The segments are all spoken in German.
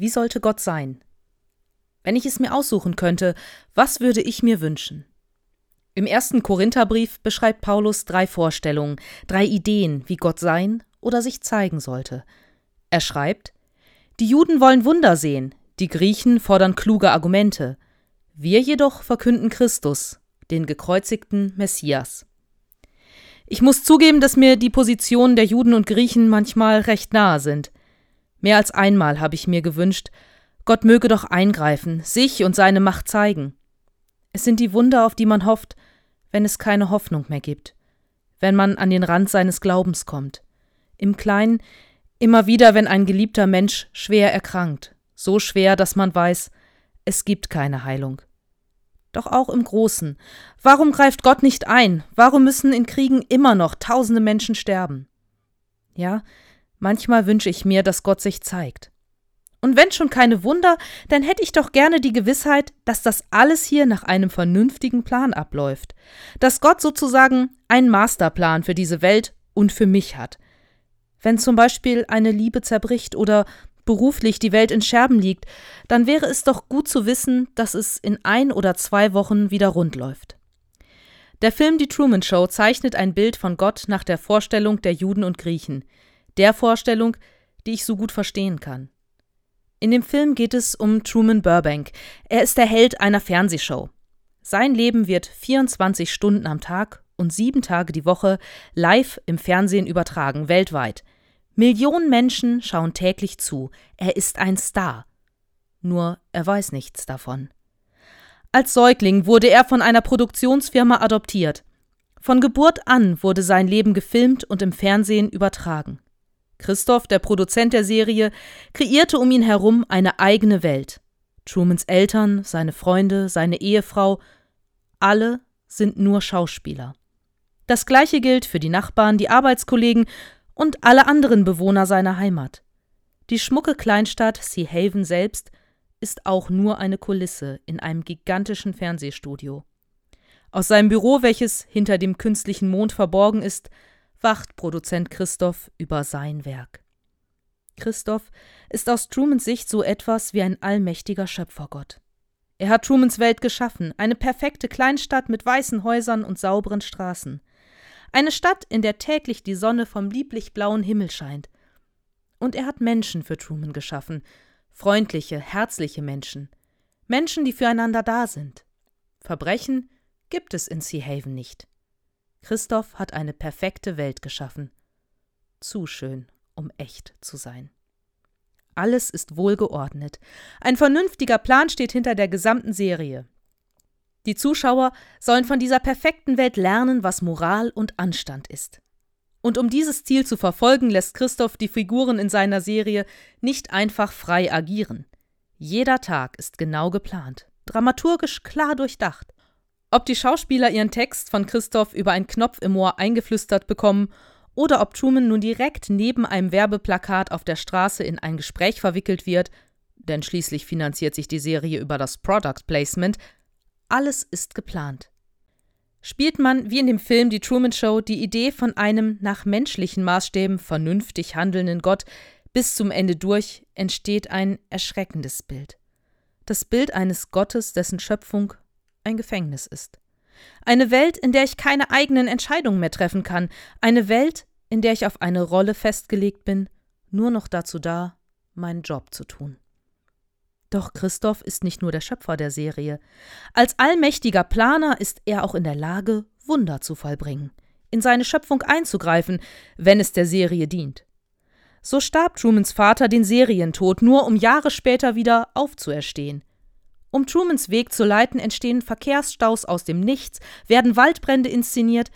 Wie sollte Gott sein? Wenn ich es mir aussuchen könnte, was würde ich mir wünschen? Im ersten Korintherbrief beschreibt Paulus drei Vorstellungen, drei Ideen, wie Gott sein oder sich zeigen sollte. Er schreibt: Die Juden wollen Wunder sehen, die Griechen fordern kluge Argumente. Wir jedoch verkünden Christus, den gekreuzigten Messias. Ich muss zugeben, dass mir die Positionen der Juden und Griechen manchmal recht nahe sind. Mehr als einmal habe ich mir gewünscht, Gott möge doch eingreifen, sich und seine Macht zeigen. Es sind die Wunder, auf die man hofft, wenn es keine Hoffnung mehr gibt, wenn man an den Rand seines Glaubens kommt. Im Kleinen, immer wieder, wenn ein geliebter Mensch schwer erkrankt, so schwer, dass man weiß, es gibt keine Heilung. Doch auch im Großen. Warum greift Gott nicht ein? Warum müssen in Kriegen immer noch tausende Menschen sterben? Ja, manchmal wünsche ich mir, dass Gott sich zeigt. Und wenn schon keine Wunder, dann hätte ich doch gerne die Gewissheit, dass das alles hier nach einem vernünftigen Plan abläuft. Dass Gott sozusagen einen Masterplan für diese Welt und für mich hat. Wenn zum Beispiel eine Liebe zerbricht oder beruflich die Welt in Scherben liegt, dann wäre es doch gut zu wissen, dass es in ein oder zwei Wochen wieder rund läuft. Der Film Die Truman Show zeichnet ein Bild von Gott nach der Vorstellung der Juden und Griechen, der Vorstellung, die ich so gut verstehen kann. In dem Film geht es um Truman Burbank. Er ist der Held einer Fernsehshow. Sein Leben wird 24 Stunden am Tag und sieben Tage die Woche live im Fernsehen übertragen, weltweit. Millionen Menschen schauen täglich zu. Er ist ein Star. Nur er weiß nichts davon. Als Säugling wurde er von einer Produktionsfirma adoptiert. Von Geburt an wurde sein Leben gefilmt und im Fernsehen übertragen. Christoph, der Produzent der Serie, kreierte um ihn herum eine eigene Welt. Trumans Eltern, seine Freunde, seine Ehefrau, alle sind nur Schauspieler. Das gleiche gilt für die Nachbarn, die Arbeitskollegen und alle anderen Bewohner seiner Heimat. Die schmucke Kleinstadt Sea Haven selbst ist auch nur eine Kulisse in einem gigantischen Fernsehstudio. Aus seinem Büro, welches hinter dem künstlichen Mond verborgen ist, wacht Produzent Christoph über sein Werk. Christoph ist aus Trumans Sicht so etwas wie ein allmächtiger Schöpfergott. Er hat Trumans Welt geschaffen, eine perfekte Kleinstadt mit weißen Häusern und sauberen Straßen. Eine Stadt, in der täglich die Sonne vom lieblich blauen Himmel scheint. Und er hat Menschen für Truman geschaffen, freundliche, herzliche Menschen, Menschen, die füreinander da sind. Verbrechen gibt es in Sea Haven nicht. Christoph hat eine perfekte Welt geschaffen. Zu schön, um echt zu sein. Alles ist wohlgeordnet. Ein vernünftiger Plan steht hinter der gesamten Serie. Die Zuschauer sollen von dieser perfekten Welt lernen, was Moral und Anstand ist. Und um dieses Ziel zu verfolgen, lässt Christoph die Figuren in seiner Serie nicht einfach frei agieren. Jeder Tag ist genau geplant, dramaturgisch klar durchdacht. Ob die Schauspieler ihren Text von Christoph über einen Knopf im Ohr eingeflüstert bekommen oder ob Truman nun direkt neben einem Werbeplakat auf der Straße in ein Gespräch verwickelt wird, denn schließlich finanziert sich die Serie über das Product Placement, alles ist geplant. Spielt man, wie in dem Film Die Truman Show, die Idee von einem nach menschlichen Maßstäben vernünftig handelnden Gott bis zum Ende durch, entsteht ein erschreckendes Bild. Das Bild eines Gottes, dessen Schöpfung ein Gefängnis ist. Eine Welt, in der ich keine eigenen Entscheidungen mehr treffen kann. Eine Welt, in der ich auf eine Rolle festgelegt bin, nur noch dazu da, meinen Job zu tun. Doch Christoph ist nicht nur der Schöpfer der Serie. Als allmächtiger Planer ist er auch in der Lage, Wunder zu vollbringen, in seine Schöpfung einzugreifen, wenn es der Serie dient. So starb Trumans Vater den Serientod, nur um Jahre später wieder aufzuerstehen. Um Trumans Weg zu leiten, entstehen Verkehrsstaus aus dem Nichts, werden Waldbrände inszeniert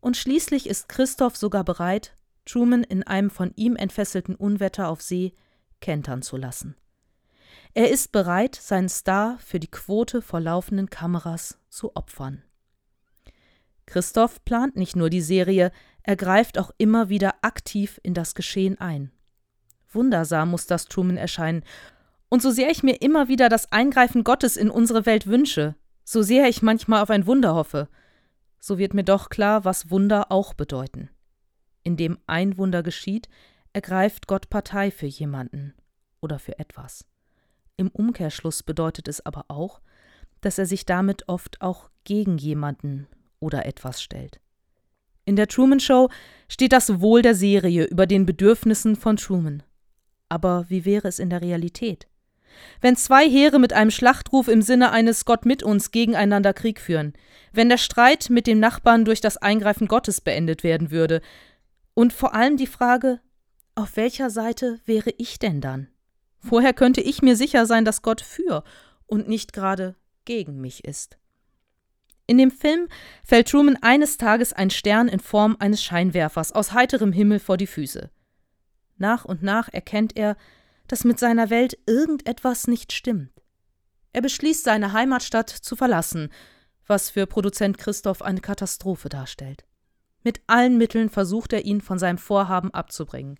und schließlich ist Christoph sogar bereit, Truman in einem von ihm entfesselten Unwetter auf See kentern zu lassen. Er ist bereit, seinen Star für die Quote vor laufenden Kameras zu opfern. Christoph plant nicht nur die Serie, er greift auch immer wieder aktiv in das Geschehen ein. Wundersam muss das Truman erscheinen, und so sehr ich mir immer wieder das Eingreifen Gottes in unsere Welt wünsche, so sehr ich manchmal auf ein Wunder hoffe, so wird mir doch klar, was Wunder auch bedeuten. Indem ein Wunder geschieht, ergreift Gott Partei für jemanden oder für etwas. Im Umkehrschluss bedeutet es aber auch, dass er sich damit oft auch gegen jemanden oder etwas stellt. In der Truman Show steht das Wohl der Serie über den Bedürfnissen von Truman. Aber wie wäre es in der Realität? Wenn zwei Heere mit einem Schlachtruf im Sinne eines Gott mit uns gegeneinander Krieg führen, wenn der Streit mit dem Nachbarn durch das Eingreifen Gottes beendet werden würde, und vor allem die Frage, auf welcher Seite wäre ich denn dann? Woher könnte ich mir sicher sein, dass Gott für und nicht gerade gegen mich ist? In dem Film fällt Truman eines Tages ein Stern in Form eines Scheinwerfers aus heiterem Himmel vor die Füße. Nach und nach erkennt er, dass mit seiner Welt irgendetwas nicht stimmt. Er beschließt, seine Heimatstadt zu verlassen, was für Produzent Christoph eine Katastrophe darstellt. Mit allen Mitteln versucht er ihn von seinem Vorhaben abzubringen.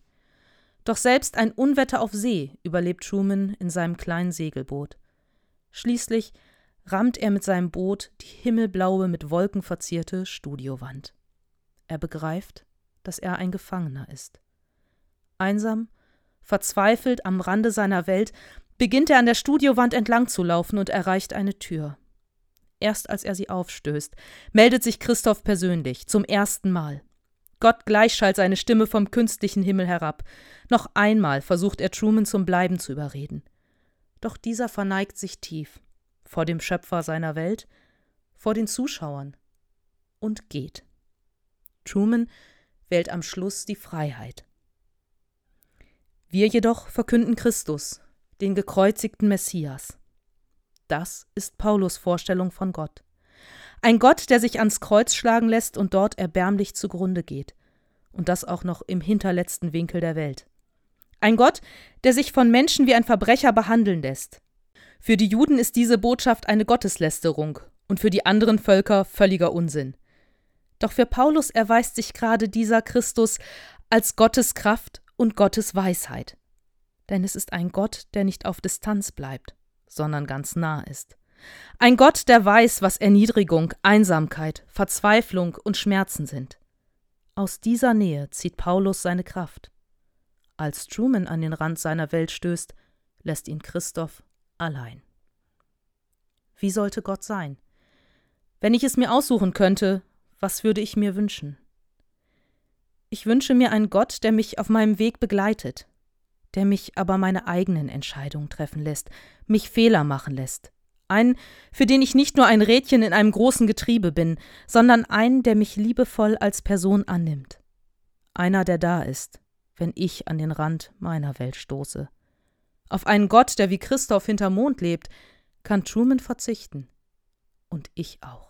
Doch selbst ein Unwetter auf See überlebt Truman in seinem kleinen Segelboot. Schließlich rammt er mit seinem Boot die himmelblaue, mit Wolken verzierte Studiowand. Er begreift, dass er ein Gefangener ist. Einsam, verzweifelt am Rande seiner Welt, beginnt er an der Studiowand entlang zu laufen und erreicht eine Tür. Erst als er sie aufstößt, meldet sich Christoph persönlich, zum ersten Mal. Gott gleich schallt seine Stimme vom künstlichen Himmel herab. Noch einmal versucht er Truman zum Bleiben zu überreden. Doch dieser verneigt sich tief vor dem Schöpfer seiner Welt, vor den Zuschauern und geht. Truman wählt am Schluss die Freiheit. Wir jedoch verkünden Christus, den gekreuzigten Messias. Das ist Paulus Vorstellung von Gott. Ein Gott, der sich ans Kreuz schlagen lässt und dort erbärmlich zugrunde geht. Und das auch noch im hinterletzten Winkel der Welt. Ein Gott, der sich von Menschen wie ein Verbrecher behandeln lässt. Für die Juden ist diese Botschaft eine Gotteslästerung und für die anderen Völker völliger Unsinn. Doch für Paulus erweist sich gerade dieser Christus als Gottes Kraft und Gottes Weisheit. Denn es ist ein Gott, der nicht auf Distanz bleibt, sondern ganz nah ist. Ein Gott, der weiß, was Erniedrigung, Einsamkeit, Verzweiflung und Schmerzen sind. Aus dieser Nähe zieht Paulus seine Kraft. Als Truman an den Rand seiner Welt stößt, lässt ihn Christoph allein. Wie sollte Gott sein? Wenn ich es mir aussuchen könnte, was würde ich mir wünschen? Ich wünsche mir einen Gott, der mich auf meinem Weg begleitet, der mich aber meine eigenen Entscheidungen treffen lässt, mich Fehler machen lässt, einen, für den ich nicht nur ein Rädchen in einem großen Getriebe bin, sondern einen, der mich liebevoll als Person annimmt. Einer, der da ist, wenn ich an den Rand meiner Welt stoße. Auf einen Gott, der wie Christoph hinter Mond lebt, kann Truman verzichten. Und ich auch.